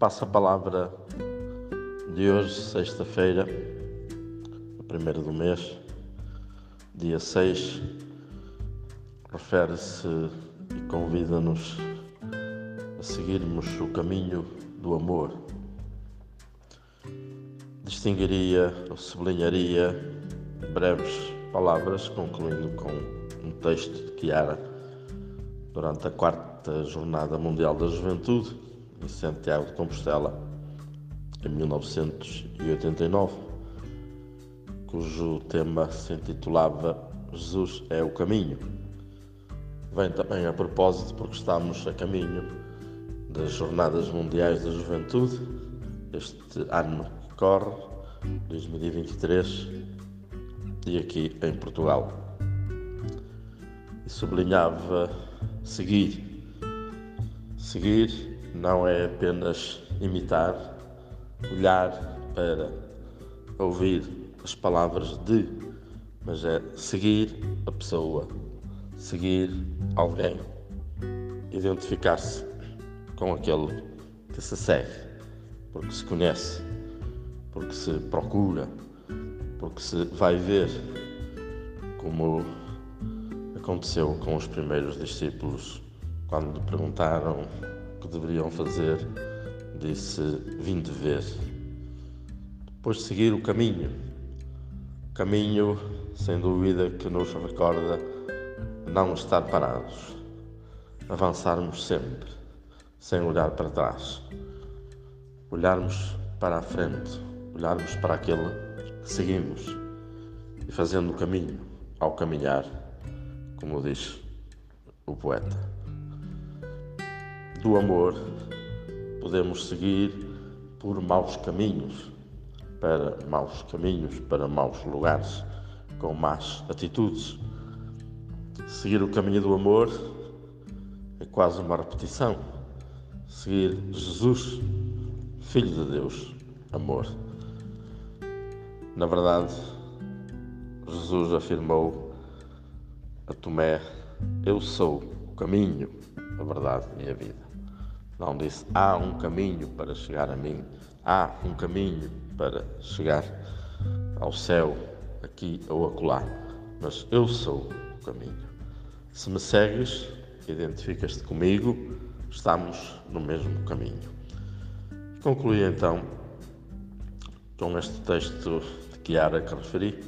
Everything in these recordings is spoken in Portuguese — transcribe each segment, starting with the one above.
Passa a palavra de hoje, sexta-feira, a primeira do mês, dia 6, refere-se e convida-nos a seguirmos o caminho do amor. Distinguiria ou sublinharia breves palavras, concluindo com um texto de Chiara durante a quarta Jornada Mundial da Juventude, em Santiago de Compostela, em 1989, cujo tema se intitulava Jesus é o Caminho. Vem também a propósito porque estamos a caminho das Jornadas Mundiais da Juventude, este ano que corre, 2023, e aqui em Portugal. E sublinhava seguir. Seguir não é apenas imitar, olhar para ouvir as palavras de, mas é seguir a pessoa, seguir alguém, identificar-se com aquele que se segue, porque se conhece, porque se procura, porque se vai ver como aconteceu com os primeiros discípulos quando perguntaram que deveriam fazer, disse: Vim de ver. Depois seguir o caminho. Caminho, sem dúvida, que nos recorda não estar parados, avançarmos sempre, sem olhar para trás, olharmos para a frente, olharmos para aquele que seguimos e fazendo o caminho ao caminhar como diz o poeta. Do amor podemos seguir por maus caminhos, para maus caminhos, para maus lugares, com más atitudes. Seguir o caminho do amor é quase uma repetição. Seguir Jesus, Filho de Deus, amor. Na verdade, Jesus afirmou a Tomé: Eu sou o caminho, a verdade e a vida. Não disse: Há um caminho para chegar a mim, há um caminho para chegar ao céu, aqui ou acolá. Mas eu sou o caminho. Se me segues, identificas-te comigo, estamos no mesmo caminho. Concluí então com este texto de Chiara que referi.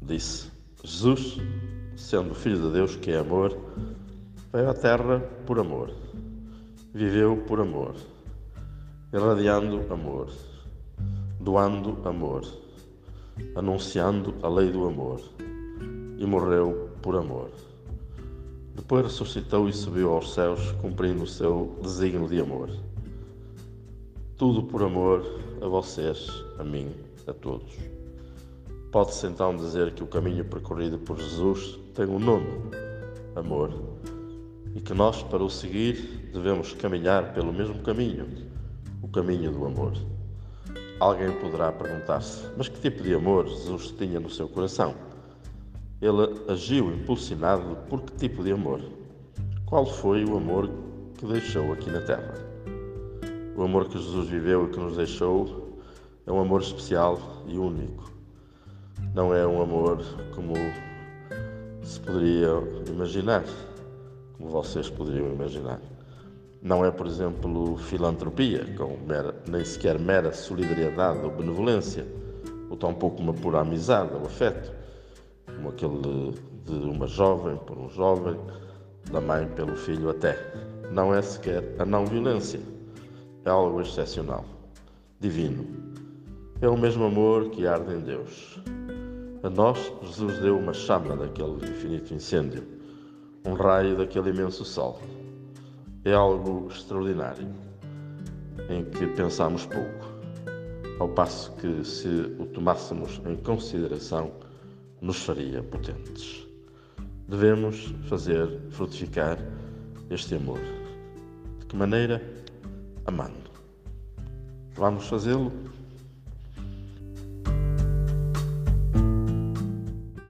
Disse: Jesus, sendo Filho de Deus, que é amor, veio à Terra por amor, viveu por amor, irradiando amor, doando amor, anunciando a lei do amor, e morreu por amor. Depois ressuscitou e subiu aos céus, cumprindo o seu desígnio de amor. Tudo por amor a vocês, a mim, a todos. Pode-se então dizer que o caminho percorrido por Jesus tem um nome: amor. E que nós, para o seguir, devemos caminhar pelo mesmo caminho o caminho do amor. Alguém poderá perguntar-se: mas que tipo de amor Jesus tinha no seu coração? Ele agiu impulsionado por que tipo de amor? Qual foi o amor que deixou aqui na terra? O amor que Jesus viveu e que nos deixou é um amor especial e único não é um amor como se poderia imaginar, vocês poderiam imaginar. Não é, por exemplo, filantropia, com mera, nem sequer mera solidariedade ou benevolência, ou tampouco uma pura amizade ou afeto, como aquele de uma jovem por um jovem, da mãe pelo filho até. Não é sequer a não violência, é algo excepcional, divino. É o mesmo amor que arde em Deus, a nós, Jesus deu uma chama daquele infinito incêndio, um raio daquele imenso sol. É algo extraordinário, em que pensamos pouco, ao passo que, se o tomássemos em consideração, nos faria potentes. Devemos fazer frutificar este amor. De que maneira? Amando. Vamos fazê-lo?